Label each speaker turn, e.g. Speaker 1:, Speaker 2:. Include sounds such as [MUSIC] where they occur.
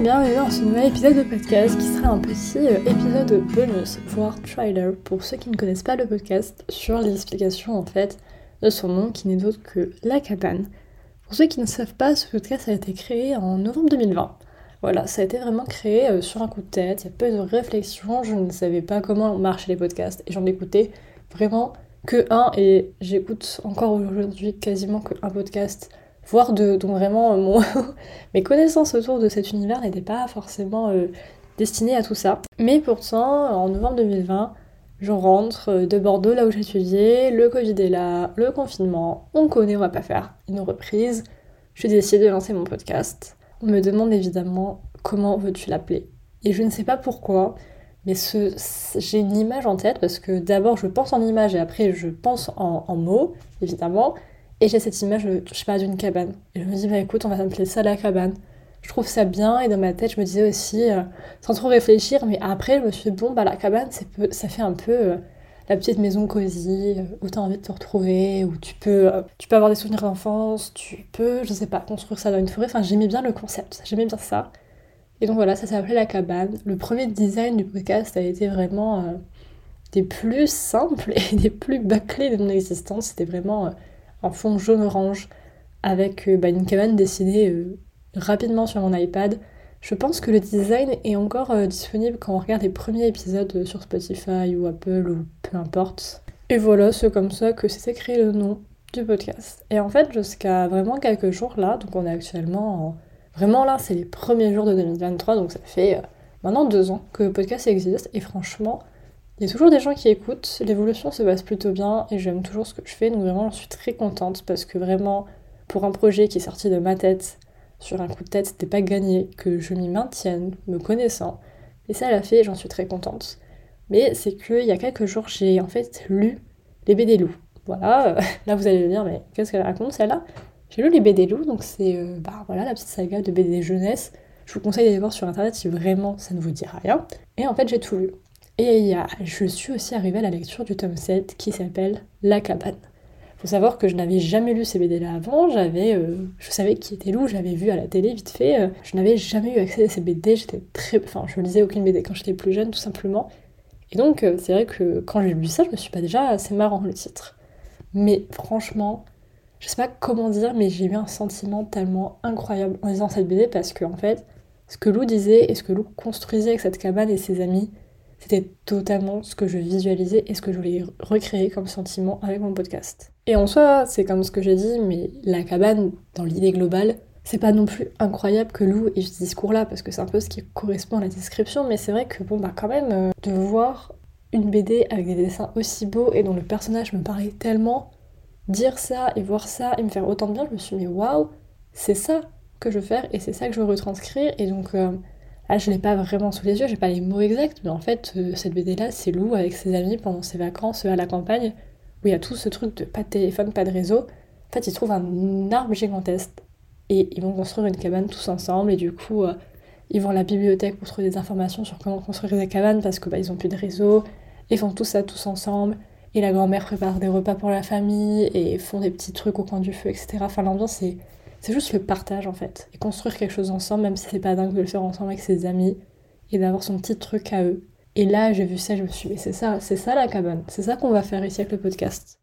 Speaker 1: bienvenue dans ce nouvel épisode de podcast qui sera un petit euh, épisode bonus, voire trailer pour ceux qui ne connaissent pas le podcast sur l'explication en fait de son nom qui n'est d'autre que La Cabane. Pour ceux qui ne savent pas, ce podcast a été créé en novembre 2020. Voilà, ça a été vraiment créé euh, sur un coup de tête, il y a peu de réflexion, je ne savais pas comment marchaient les podcasts et j'en écoutais vraiment que un et j'écoute encore aujourd'hui quasiment que un podcast voire de, donc vraiment euh, mon, [LAUGHS] mes connaissances autour de cet univers n'étaient pas forcément euh, destinées à tout ça. Mais pourtant, en novembre 2020, je rentre euh, de Bordeaux, là où j'étudiais, le Covid est là, le confinement, on connaît, on va pas faire une reprise. Je décide de lancer mon podcast. On me demande évidemment comment veux-tu l'appeler? Et je ne sais pas pourquoi, mais ce, j'ai une image en tête parce que d'abord je pense en image et après je pense en, en mots, évidemment. Et j'ai cette image, je sais pas, d'une cabane. Et je me dis, bah écoute, on va s'appeler ça la cabane. Je trouve ça bien, et dans ma tête, je me disais aussi, euh, sans trop réfléchir, mais après, je me suis dit, bon, bah la cabane, peu, ça fait un peu euh, la petite maison cosy, euh, où t'as envie de te retrouver, où tu peux, tu peux avoir des souvenirs d'enfance, tu peux, je sais pas, construire ça dans une forêt. Enfin, j'aimais bien le concept, j'aimais bien ça. Et donc voilà, ça s'appelait la cabane. Le premier design du podcast a été vraiment des plus simples [LAUGHS] et des plus bâclés de mon existence. C'était vraiment en fond jaune-orange avec euh, bah, une cabane dessinée euh, rapidement sur mon iPad. Je pense que le design est encore euh, disponible quand on regarde les premiers épisodes sur Spotify ou Apple ou peu importe. Et voilà, c'est comme ça que s'est créé le nom du podcast. Et en fait, jusqu'à vraiment quelques jours là, donc on est actuellement Vraiment là, c'est les premiers jours de 2023, donc ça fait maintenant deux ans que le podcast existe. Et franchement, il y a toujours des gens qui écoutent, l'évolution se passe plutôt bien et j'aime toujours ce que je fais, donc vraiment je suis très contente parce que vraiment pour un projet qui est sorti de ma tête, sur un coup de tête, c'était pas gagné, que je m'y maintienne, me connaissant, et ça l'a fait j'en suis très contente. Mais c'est qu'il y a quelques jours j'ai en fait lu les BD loups. Voilà, [LAUGHS] là vous allez me dire mais qu'est-ce qu'elle raconte celle-là? J'ai lu les BD loups, donc c'est euh, bah, voilà, la petite saga de BD jeunesse. Je vous conseille d'aller voir sur internet si vraiment ça ne vous dit rien. Et en fait j'ai tout lu. Et je suis aussi arrivée à la lecture du tome 7 qui s'appelle La cabane. Faut savoir que je n'avais jamais lu ces BD là avant, j'avais, euh, je savais qui était loup, j'avais vu à la télé vite fait, euh, je n'avais jamais eu accès à ces BD, j'étais très, enfin je lisais aucune BD quand j'étais plus jeune tout simplement. Et donc euh, c'est vrai que quand j'ai lu ça, je me suis pas déjà c'est marrant le titre. Mais franchement, je sais pas comment dire, mais j'ai eu un sentiment tellement incroyable en lisant cette BD parce que en fait, ce que Lou disait et ce que Lou construisait avec cette cabane et ses amis, c'était totalement ce que je visualisais et ce que je voulais recréer comme sentiment avec mon podcast. Et en soi, c'est comme ce que j'ai dit, mais la cabane, dans l'idée globale, c'est pas non plus incroyable que Lou ait ce discours-là, parce que c'est un peu ce qui correspond à la description, mais c'est vrai que, bon, bah, quand même, euh, de voir une BD avec des dessins aussi beaux et dont le personnage me paraît tellement dire ça et voir ça et me faire autant de bien, je me suis dit, waouh, c'est ça que je veux faire et c'est ça que je veux retranscrire, et donc. Euh, ah, je l'ai pas vraiment sous les yeux, j'ai pas les mots exacts, mais en fait, euh, cette BD-là, c'est Lou avec ses amis pendant ses vacances à la campagne, où il y a tout ce truc de pas de téléphone, pas de réseau. En fait, ils trouvent un arbre gigantesque et ils vont construire une cabane tous ensemble, et du coup, euh, ils vont à la bibliothèque pour trouver des informations sur comment construire des cabanes parce que bah, ils ont plus de réseau. Ils font tout ça tous ensemble. Et la grand-mère prépare des repas pour la famille et font des petits trucs au coin du feu, etc. Enfin, l'ambiance, c'est c'est juste le partage en fait. Et construire quelque chose ensemble, même si c'est pas dingue de le faire ensemble avec ses amis. Et d'avoir son petit truc à eux. Et là, j'ai vu ça, je me suis dit, mais c'est ça, c'est ça la cabane. C'est ça qu'on va faire ici avec le podcast.